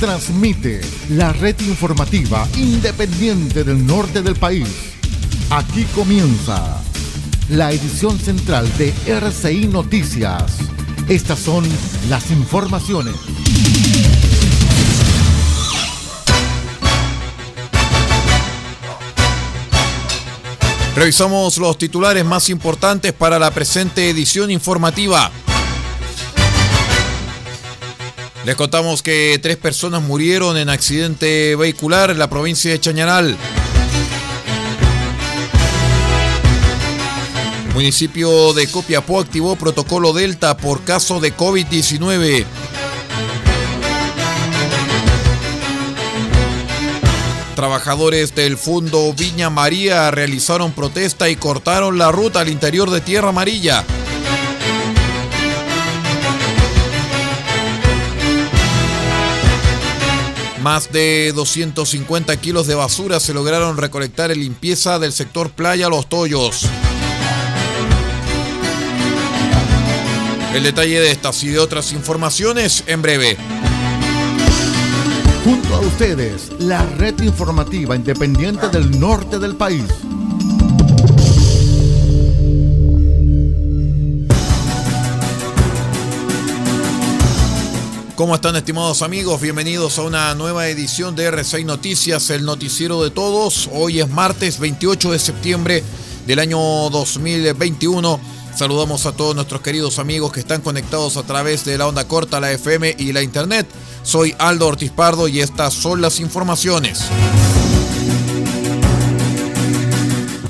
transmite la red informativa independiente del norte del país. Aquí comienza la edición central de RCI Noticias. Estas son las informaciones. Revisamos los titulares más importantes para la presente edición informativa. Les contamos que tres personas murieron en accidente vehicular en la provincia de Chañaral. municipio de Copiapó activó protocolo Delta por caso de COVID-19. Trabajadores del Fundo Viña María realizaron protesta y cortaron la ruta al interior de Tierra Amarilla. Más de 250 kilos de basura se lograron recolectar en limpieza del sector Playa Los Toyos. El detalle de estas y de otras informaciones en breve. Junto a ustedes, la red informativa independiente del norte del país. ¿Cómo están estimados amigos? Bienvenidos a una nueva edición de R6 Noticias, el noticiero de todos. Hoy es martes 28 de septiembre del año 2021. Saludamos a todos nuestros queridos amigos que están conectados a través de la onda corta, la FM y la internet. Soy Aldo Ortiz Pardo y estas son las informaciones.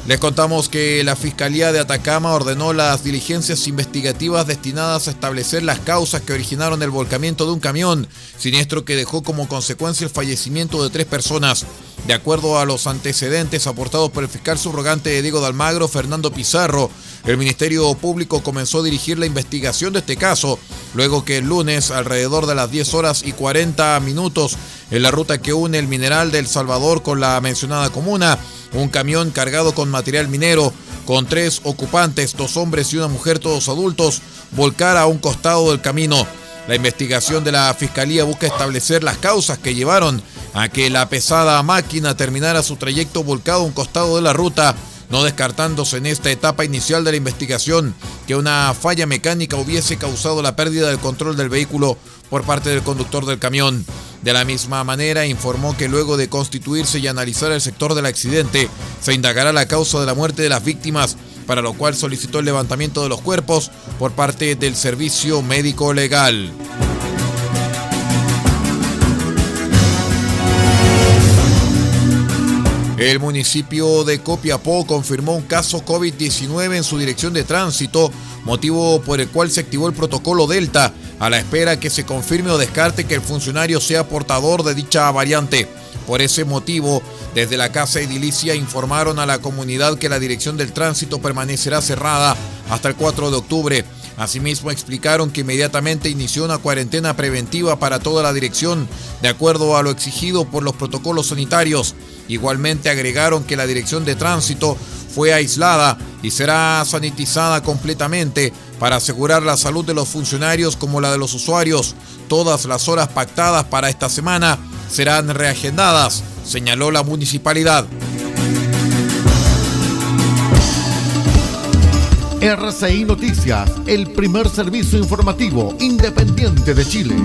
Les contamos que la Fiscalía de Atacama ordenó las diligencias investigativas destinadas a establecer las causas que originaron el volcamiento de un camión, siniestro que dejó como consecuencia el fallecimiento de tres personas. De acuerdo a los antecedentes aportados por el fiscal subrogante Diego de Almagro, Fernando Pizarro, el Ministerio Público comenzó a dirigir la investigación de este caso, luego que el lunes, alrededor de las 10 horas y 40 minutos, en la ruta que une el mineral del Salvador con la mencionada comuna, un camión cargado con material minero, con tres ocupantes, dos hombres y una mujer, todos adultos, volcara a un costado del camino. La investigación de la Fiscalía busca establecer las causas que llevaron a que la pesada máquina terminara su trayecto volcado a un costado de la ruta no descartándose en esta etapa inicial de la investigación que una falla mecánica hubiese causado la pérdida del control del vehículo por parte del conductor del camión. De la misma manera, informó que luego de constituirse y analizar el sector del accidente, se indagará la causa de la muerte de las víctimas, para lo cual solicitó el levantamiento de los cuerpos por parte del Servicio Médico Legal. El municipio de Copiapó confirmó un caso COVID-19 en su dirección de tránsito, motivo por el cual se activó el protocolo Delta, a la espera que se confirme o descarte que el funcionario sea portador de dicha variante. Por ese motivo, desde la Casa Edilicia informaron a la comunidad que la dirección del tránsito permanecerá cerrada hasta el 4 de octubre. Asimismo, explicaron que inmediatamente inició una cuarentena preventiva para toda la dirección, de acuerdo a lo exigido por los protocolos sanitarios. Igualmente agregaron que la dirección de tránsito fue aislada y será sanitizada completamente para asegurar la salud de los funcionarios como la de los usuarios. Todas las horas pactadas para esta semana serán reagendadas, señaló la municipalidad. RCI Noticias, el primer servicio informativo independiente de Chile.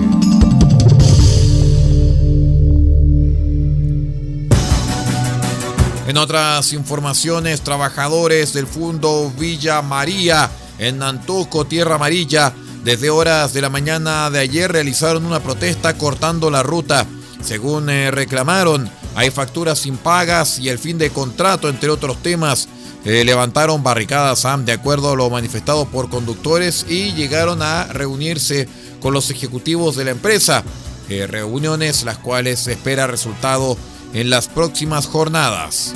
En otras informaciones, trabajadores del Fundo Villa María en Nantuco, Tierra Amarilla, desde horas de la mañana de ayer realizaron una protesta cortando la ruta. Según eh, reclamaron, hay facturas impagas y el fin de contrato, entre otros temas. Eh, levantaron barricadas de acuerdo a lo manifestado por conductores y llegaron a reunirse con los ejecutivos de la empresa. eh, reuniones, las cuales se espera resultado en las próximas jornadas.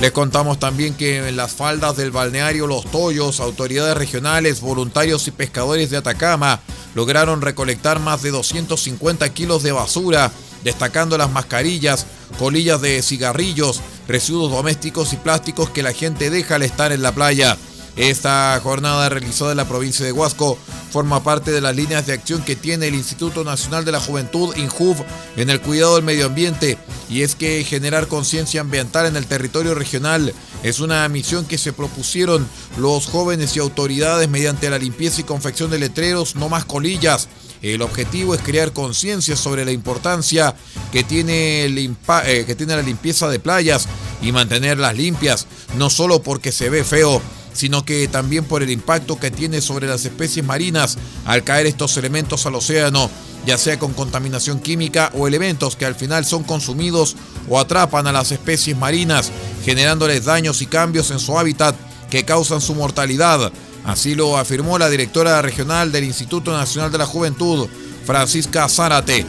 Les contamos también que en las faldas del balneario Los Toyos, autoridades regionales, voluntarios y pescadores de Atacama lograron recolectar más de 250 kilos de basura, destacando las mascarillas, colillas de cigarrillos, residuos domésticos y plásticos que la gente deja al estar en la playa. Esta jornada realizada en la provincia de Huasco forma parte de las líneas de acción que tiene el Instituto Nacional de la Juventud, INJUV, en el cuidado del medio ambiente, y es que generar conciencia ambiental en el territorio regional es una misión que se propusieron los jóvenes y autoridades mediante la limpieza y confección de letreros, no más colillas. El objetivo es crear conciencia sobre la importancia que tiene, eh, que tiene la limpieza de playas y mantenerlas limpias, no solo porque se ve feo, sino que también por el impacto que tiene sobre las especies marinas al caer estos elementos al océano, ya sea con contaminación química o elementos que al final son consumidos o atrapan a las especies marinas, generándoles daños y cambios en su hábitat que causan su mortalidad. Así lo afirmó la directora regional del Instituto Nacional de la Juventud, Francisca Zárate.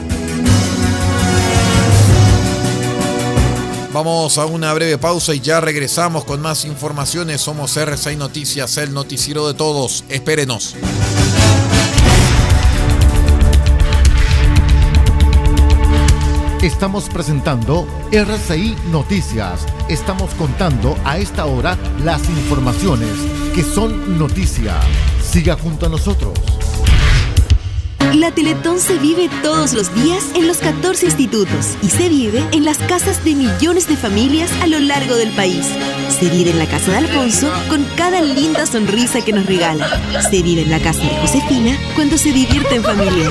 Vamos a una breve pausa y ya regresamos con más informaciones. Somos R6 Noticias, el noticiero de todos. Espérenos. Estamos presentando RCI Noticias. Estamos contando a esta hora las informaciones que son noticia. Siga junto a nosotros. La Teletón se vive todos los días en los 14 institutos y se vive en las casas de millones de familias a lo largo del país. Se vive en la casa de Alfonso con cada linda sonrisa que nos regala. Se vive en la casa de Josefina cuando se divierte en familia.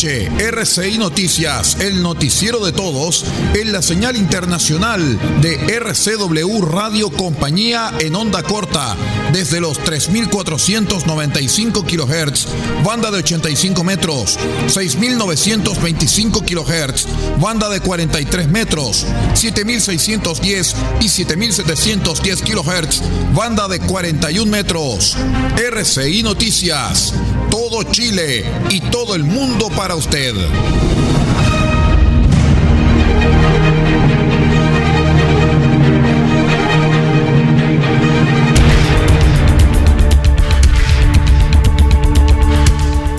RCI Noticias, el noticiero de todos, en la señal internacional de RCW Radio Compañía en onda corta, desde los 3.495 kHz, banda de 85 metros, 6.925 kHz, banda de 43 metros, 7.610 y 7.710 kHz, banda de 41 metros. RCI Noticias, todo Chile y todo el mundo para usted.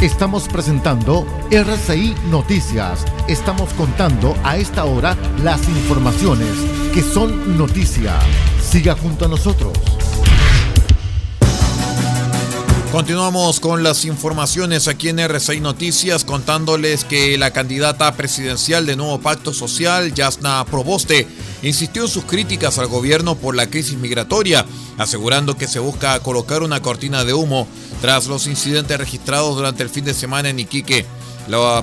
Estamos presentando RCI Noticias. Estamos contando a esta hora las informaciones que son noticia. Siga junto a nosotros. Continuamos con las informaciones aquí en R6 Noticias contándoles que la candidata presidencial de Nuevo Pacto Social, Yasna Proboste, insistió en sus críticas al gobierno por la crisis migratoria, asegurando que se busca colocar una cortina de humo tras los incidentes registrados durante el fin de semana en Iquique.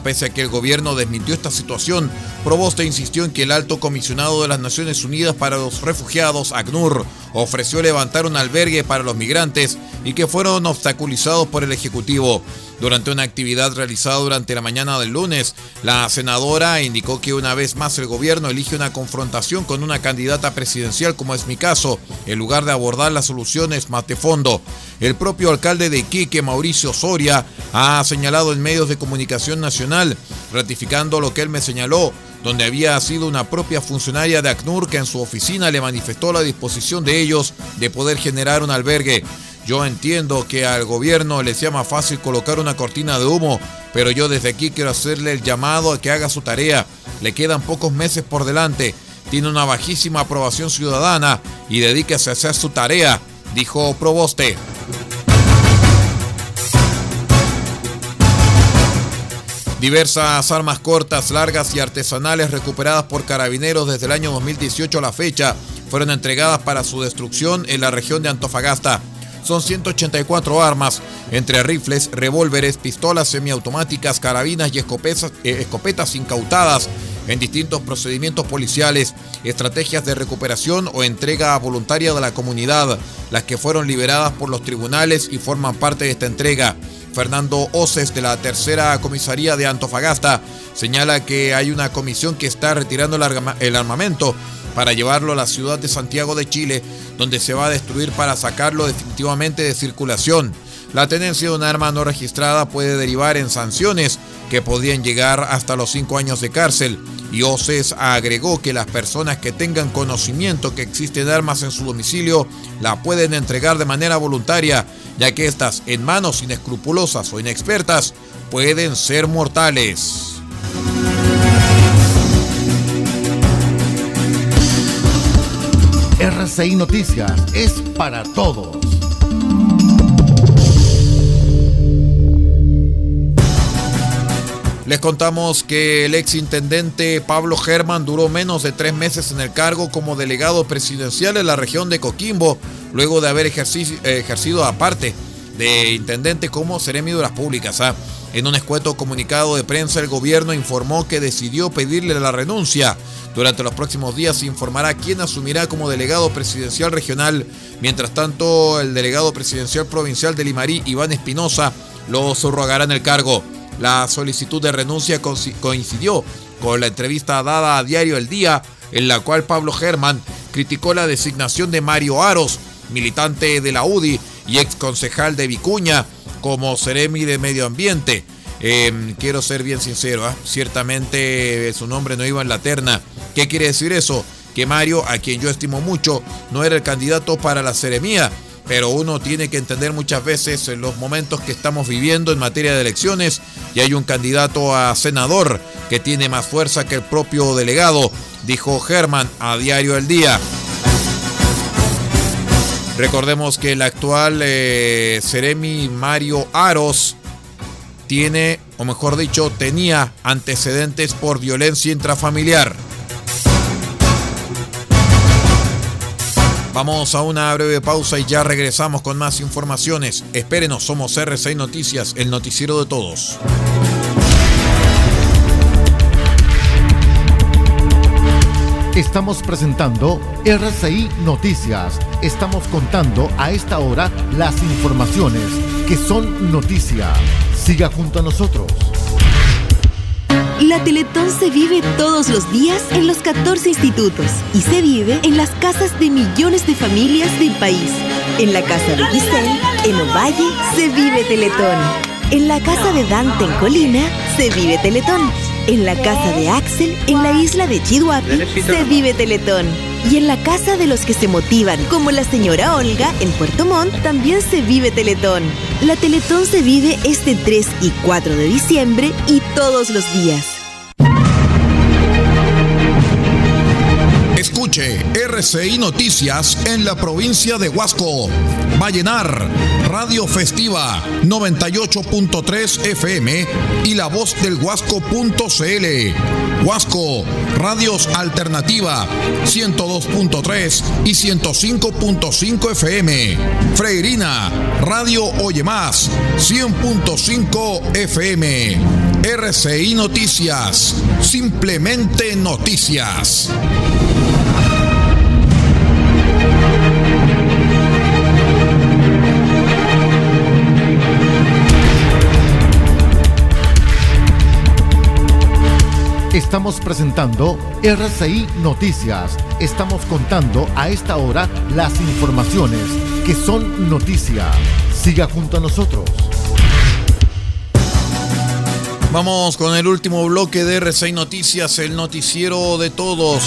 Pese a que el gobierno desmintió esta situación, Proboste insistió en que el alto comisionado de las Naciones Unidas para los Refugiados, ACNUR, ofreció levantar un albergue para los migrantes y que fueron obstaculizados por el Ejecutivo. Durante una actividad realizada durante la mañana del lunes, la senadora indicó que una vez más el gobierno elige una confrontación con una candidata presidencial, como es mi caso, en lugar de abordar las soluciones más de fondo. El propio alcalde de Iquique, Mauricio Soria, ha señalado en medios de comunicación nacional, ratificando lo que él me señaló, donde había sido una propia funcionaria de ACNUR que en su oficina le manifestó la disposición de ellos de poder generar un albergue. Yo entiendo que al gobierno le sea más fácil colocar una cortina de humo, pero yo desde aquí quiero hacerle el llamado a que haga su tarea. Le quedan pocos meses por delante, tiene una bajísima aprobación ciudadana y dedíquese a hacer su tarea, dijo Proboste. Diversas armas cortas, largas y artesanales recuperadas por carabineros desde el año 2018 a la fecha fueron entregadas para su destrucción en la región de Antofagasta. Son 184 armas, entre rifles, revólveres, pistolas semiautomáticas, carabinas y escopetas, eh, escopetas incautadas en distintos procedimientos policiales, estrategias de recuperación o entrega voluntaria de la comunidad, las que fueron liberadas por los tribunales y forman parte de esta entrega. Fernando Oces de la tercera comisaría de Antofagasta señala que hay una comisión que está retirando el armamento para llevarlo a la ciudad de Santiago de Chile, donde se va a destruir para sacarlo definitivamente de circulación. La tenencia de un arma no registrada puede derivar en sanciones que podrían llegar hasta los cinco años de cárcel. Y OCES agregó que las personas que tengan conocimiento que existen armas en su domicilio la pueden entregar de manera voluntaria, ya que estas, en manos inescrupulosas o inexpertas, pueden ser mortales. Noticias es para todos. Les contamos que el ex intendente Pablo Germán duró menos de tres meses en el cargo como delegado presidencial en la región de Coquimbo, luego de haber ejercido, aparte de intendente como seremi de las públicas. ¿ah? En un escueto comunicado de prensa, el gobierno informó que decidió pedirle la renuncia. Durante los próximos días se informará quién asumirá como delegado presidencial regional. Mientras tanto, el delegado presidencial provincial de Limarí, Iván Espinosa, lo subrogará en el cargo. La solicitud de renuncia coincidió con la entrevista dada a Diario El Día, en la cual Pablo Germán criticó la designación de Mario Aros, militante de la UDI y ex concejal de Vicuña, como Ceremi de Medio Ambiente. Em, quiero ser bien sincero, ¿ah? ciertamente su nombre no iba en la terna. ¿Qué quiere decir eso? Que Mario, a quien yo estimo mucho, no era el candidato para la seremía pero uno tiene que entender muchas veces en los momentos que estamos viviendo en materia de elecciones y hay un candidato a senador que tiene más fuerza que el propio delegado, dijo Germán a Diario El Día. Recordemos que el actual eh, Mario Aros tiene, o mejor dicho, tenía antecedentes por violencia intrafamiliar. Vamos a una breve pausa y ya regresamos con más informaciones. Espérenos, somos R6 Noticias, el noticiero de todos. Estamos presentando RCI Noticias. Estamos contando a esta hora las informaciones que son noticia. Siga junto a nosotros. La Teletón se vive todos los días en los 14 institutos y se vive en las casas de millones de familias del país. En la casa de Giselle, en Ovalle, se vive Teletón. En la casa de Dante en Colina, se vive Teletón. En la casa de Axel, en la isla de Chihuahua, se vive Teletón. Y en la casa de los que se motivan, como la señora Olga en Puerto Montt, también se vive Teletón. La Teletón se vive este 3 y 4 de diciembre y todos los días. RCI Noticias en la provincia de Huasco. Vallenar, Radio Festiva 98.3 FM y La Voz del Huasco.cl. Huasco, Radios Alternativa 102.3 y 105.5 FM. Freirina, Radio Oye Más 100.5 FM. RCI Noticias, simplemente noticias. Estamos presentando RCI Noticias. Estamos contando a esta hora las informaciones que son noticia. Siga junto a nosotros. Vamos con el último bloque de RCI Noticias, el noticiero de todos.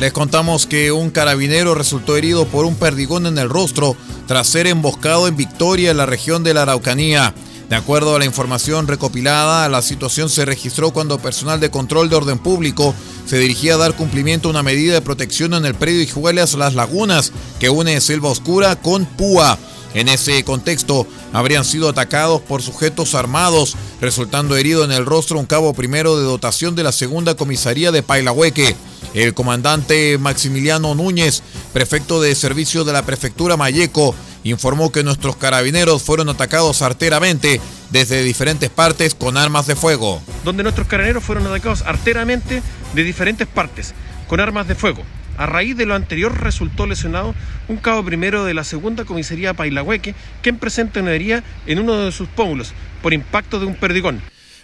Les contamos que un carabinero resultó herido por un perdigón en el rostro tras ser emboscado en Victoria, en la región de la Araucanía. De acuerdo a la información recopilada, la situación se registró cuando personal de control de orden público se dirigía a dar cumplimiento a una medida de protección en el predio Hijuelas Las Lagunas, que une Selva Oscura con Púa. En ese contexto, habrían sido atacados por sujetos armados, resultando herido en el rostro un cabo primero de dotación de la segunda comisaría de Pailahueque. El comandante Maximiliano Núñez, prefecto de servicio de la prefectura Mayeco, informó que nuestros carabineros fueron atacados arteramente desde diferentes partes con armas de fuego. Donde nuestros carabineros fueron atacados arteramente de diferentes partes con armas de fuego. A raíz de lo anterior resultó lesionado un cabo primero de la segunda comisaría Pailahueque, quien presenta una herida en uno de sus pómulos por impacto de un perdigón.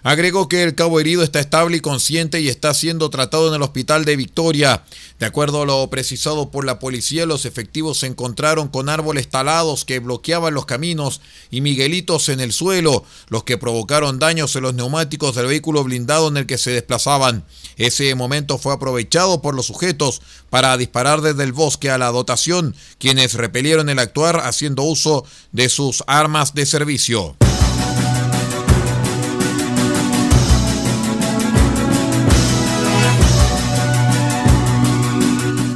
Agregó que el cabo herido está estable y consciente y está siendo tratado en el hospital de Victoria. De acuerdo a lo precisado por la policía, los efectivos se encontraron con árboles talados que bloqueaban los caminos y miguelitos en el suelo, los que provocaron daños en los neumáticos del vehículo blindado en el que se desplazaban. Ese momento fue aprovechado por los sujetos para disparar desde el bosque a la dotación, quienes repelieron el actuar haciendo uso de sus armas de servicio.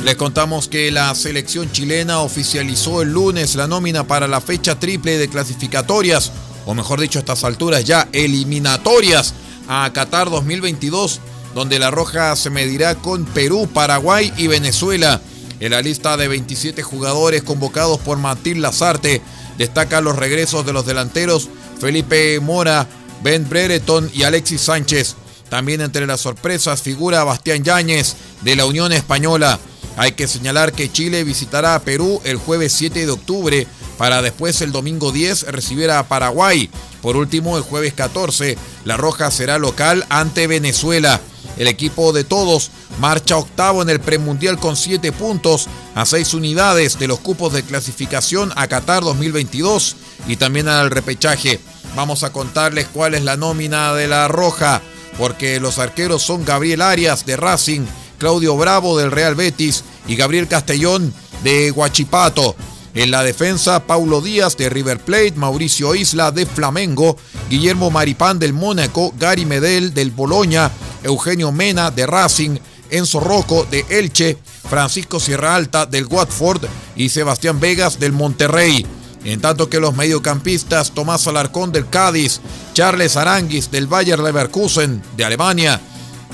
Les contamos que la selección chilena oficializó el lunes la nómina para la fecha triple de clasificatorias, o mejor dicho, a estas alturas ya eliminatorias a Qatar 2022, donde la Roja se medirá con Perú, Paraguay y Venezuela. En la lista de 27 jugadores convocados por Martín Lazarte destacan los regresos de los delanteros Felipe Mora, Ben Brereton y Alexis Sánchez. También entre las sorpresas figura Bastián Yáñez de la Unión Española. Hay que señalar que Chile visitará a Perú el jueves 7 de octubre para después el domingo 10 recibir a Paraguay. Por último, el jueves 14, La Roja será local ante Venezuela. El equipo de todos marcha octavo en el premundial con 7 puntos a 6 unidades de los cupos de clasificación a Qatar 2022 y también al repechaje. Vamos a contarles cuál es la nómina de La Roja, porque los arqueros son Gabriel Arias de Racing, Claudio Bravo del Real Betis y Gabriel Castellón de Huachipato. En la defensa, Paulo Díaz de River Plate, Mauricio Isla de Flamengo, Guillermo Maripán del Mónaco, Gary Medel del Boloña, Eugenio Mena de Racing, Enzo Rocco de Elche, Francisco Sierra Alta del Watford y Sebastián Vegas del Monterrey. En tanto que los mediocampistas Tomás Alarcón del Cádiz, Charles Aranguis del Bayer Leverkusen de Alemania,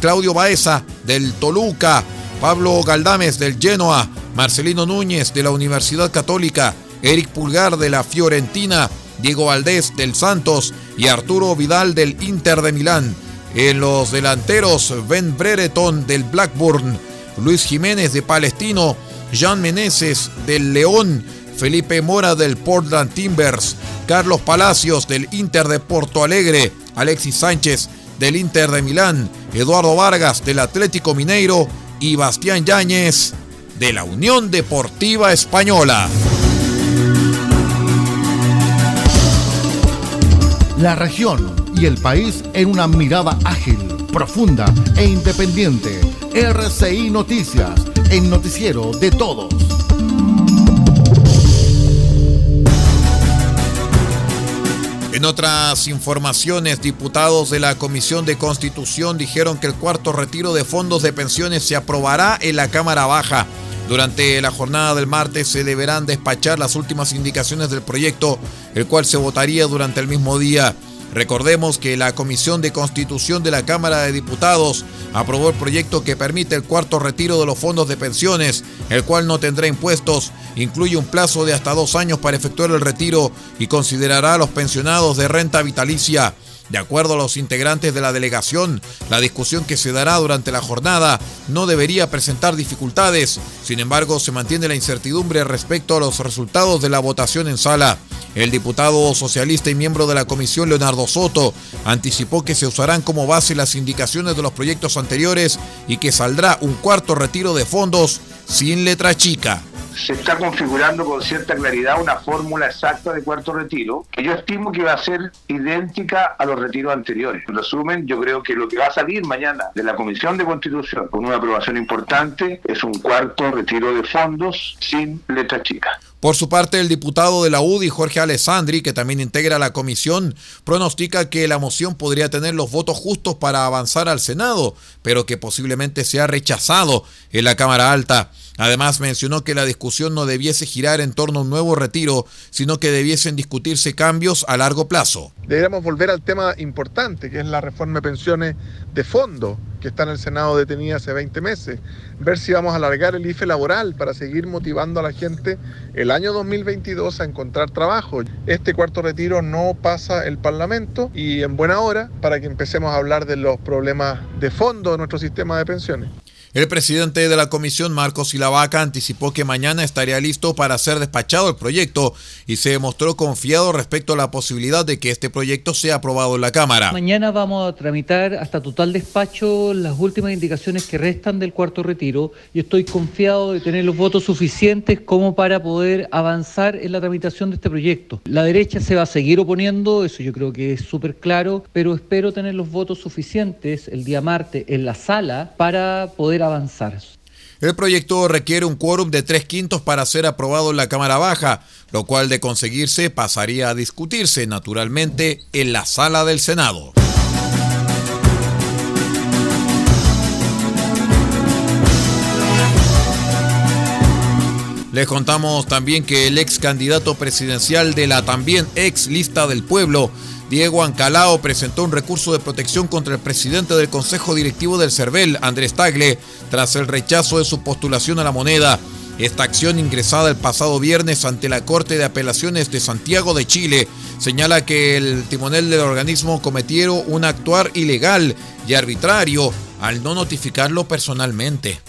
Claudio Baeza del Toluca, Pablo Galdames del Genoa, Marcelino Núñez de la Universidad Católica, Eric Pulgar de la Fiorentina, Diego Valdés del Santos y Arturo Vidal del Inter de Milán. En los delanteros, Ben Brereton del Blackburn, Luis Jiménez de Palestino, Jean Meneses del León, Felipe Mora del Portland Timbers, Carlos Palacios del Inter de Porto Alegre, Alexis Sánchez del Inter de Milán, Eduardo Vargas del Atlético Mineiro y Bastián Yáñez de la Unión Deportiva Española. La región y el país en una mirada ágil, profunda e independiente. RCI Noticias, el noticiero de todos. En otras informaciones, diputados de la Comisión de Constitución dijeron que el cuarto retiro de fondos de pensiones se aprobará en la Cámara Baja. Durante la jornada del martes se deberán despachar las últimas indicaciones del proyecto, el cual se votaría durante el mismo día. Recordemos que la Comisión de Constitución de la Cámara de Diputados aprobó el proyecto que permite el cuarto retiro de los fondos de pensiones, el cual no tendrá impuestos, incluye un plazo de hasta dos años para efectuar el retiro y considerará a los pensionados de renta vitalicia. De acuerdo a los integrantes de la delegación, la discusión que se dará durante la jornada no debería presentar dificultades. Sin embargo, se mantiene la incertidumbre respecto a los resultados de la votación en sala. El diputado socialista y miembro de la comisión Leonardo Soto anticipó que se usarán como base las indicaciones de los proyectos anteriores y que saldrá un cuarto retiro de fondos sin letra chica se está configurando con cierta claridad una fórmula exacta de cuarto retiro, que yo estimo que va a ser idéntica a los retiros anteriores. En resumen, yo creo que lo que va a salir mañana de la Comisión de Constitución con una aprobación importante es un cuarto retiro de fondos sin letra chica. Por su parte, el diputado de la UDI, Jorge Alessandri, que también integra la comisión, pronostica que la moción podría tener los votos justos para avanzar al Senado, pero que posiblemente sea rechazado en la Cámara Alta. Además, mencionó que la discusión no debiese girar en torno a un nuevo retiro, sino que debiesen discutirse cambios a largo plazo. Deberíamos volver al tema importante, que es la reforma de pensiones de fondo, que está en el Senado detenida hace 20 meses. Ver si vamos a alargar el IFE laboral para seguir motivando a la gente el año 2022 a encontrar trabajo. Este cuarto retiro no pasa el Parlamento y en buena hora para que empecemos a hablar de los problemas de fondo de nuestro sistema de pensiones. El presidente de la comisión, Marcos Silavaca, anticipó que mañana estaría listo para ser despachado el proyecto y se mostró confiado respecto a la posibilidad de que este proyecto sea aprobado en la Cámara. Mañana vamos a tramitar hasta total despacho las últimas indicaciones que restan del cuarto retiro y estoy confiado de tener los votos suficientes como para poder avanzar en la tramitación de este proyecto. La derecha se va a seguir oponiendo, eso yo creo que es súper claro, pero espero tener los votos suficientes el día martes en la sala para poder avanzar. El proyecto requiere un quórum de tres quintos para ser aprobado en la Cámara Baja, lo cual de conseguirse pasaría a discutirse naturalmente en la sala del Senado. Les contamos también que el ex candidato presidencial de la también ex lista del pueblo, Diego Ancalao presentó un recurso de protección contra el presidente del Consejo Directivo del CERVEL, Andrés Tagle, tras el rechazo de su postulación a la moneda. Esta acción ingresada el pasado viernes ante la Corte de Apelaciones de Santiago de Chile señala que el timonel del organismo cometieron un actuar ilegal y arbitrario al no notificarlo personalmente.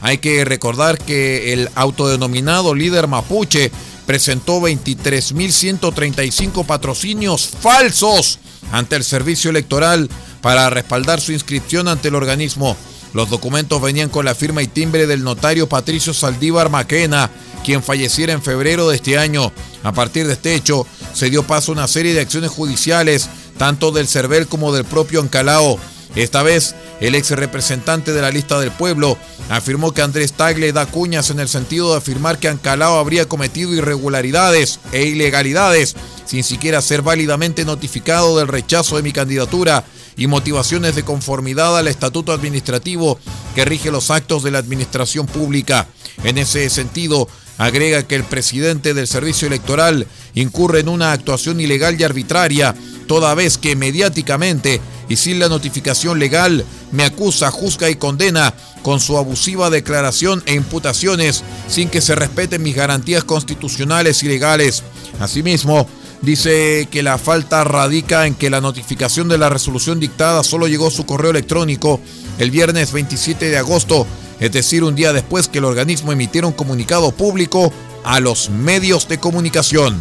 Hay que recordar que el autodenominado líder mapuche presentó 23.135 patrocinios falsos ante el servicio electoral para respaldar su inscripción ante el organismo. Los documentos venían con la firma y timbre del notario Patricio Saldívar Maquena, quien falleciera en febrero de este año. A partir de este hecho, se dio paso a una serie de acciones judiciales, tanto del CERVEL como del propio Ancalao. Esta vez, el ex representante de la lista del pueblo afirmó que Andrés Tagle da cuñas en el sentido de afirmar que Ancalao habría cometido irregularidades e ilegalidades sin siquiera ser válidamente notificado del rechazo de mi candidatura y motivaciones de conformidad al estatuto administrativo que rige los actos de la administración pública. En ese sentido, agrega que el presidente del servicio electoral incurre en una actuación ilegal y arbitraria, toda vez que mediáticamente y sin la notificación legal me acusa, juzga y condena con su abusiva declaración e imputaciones sin que se respeten mis garantías constitucionales y legales. Asimismo, dice que la falta radica en que la notificación de la resolución dictada solo llegó a su correo electrónico el viernes 27 de agosto, es decir, un día después que el organismo emitiera un comunicado público a los medios de comunicación.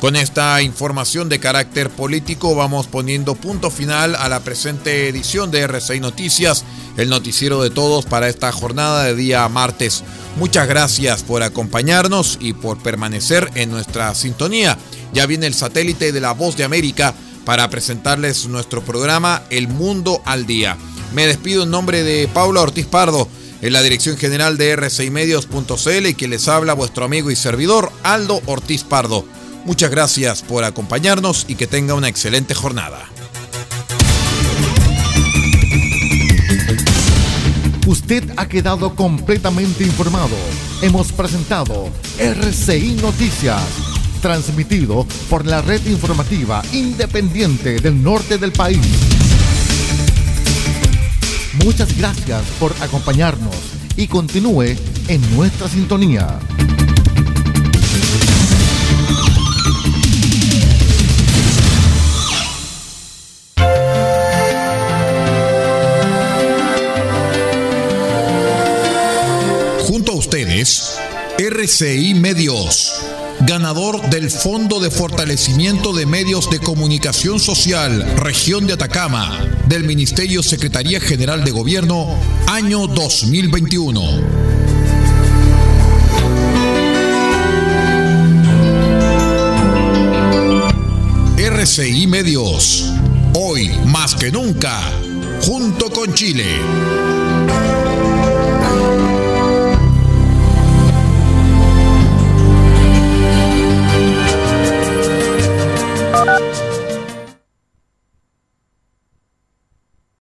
Con esta información de carácter político vamos poniendo punto final a la presente edición de RCI Noticias, el noticiero de todos para esta jornada de día martes. Muchas gracias por acompañarnos y por permanecer en nuestra sintonía. Ya viene el satélite de la Voz de América para presentarles nuestro programa El Mundo al Día. Me despido en nombre de Paula Ortiz Pardo en la dirección general de r6medios.cl y que les habla vuestro amigo y servidor Aldo Ortiz Pardo. Muchas gracias por acompañarnos y que tenga una excelente jornada. Usted ha quedado completamente informado. Hemos presentado RCI Noticias, transmitido por la red informativa independiente del norte del país. Muchas gracias por acompañarnos y continúe en nuestra sintonía. RCI Medios, ganador del Fondo de Fortalecimiento de Medios de Comunicación Social, Región de Atacama, del Ministerio Secretaría General de Gobierno, año 2021. RCI Medios, hoy más que nunca, junto con Chile.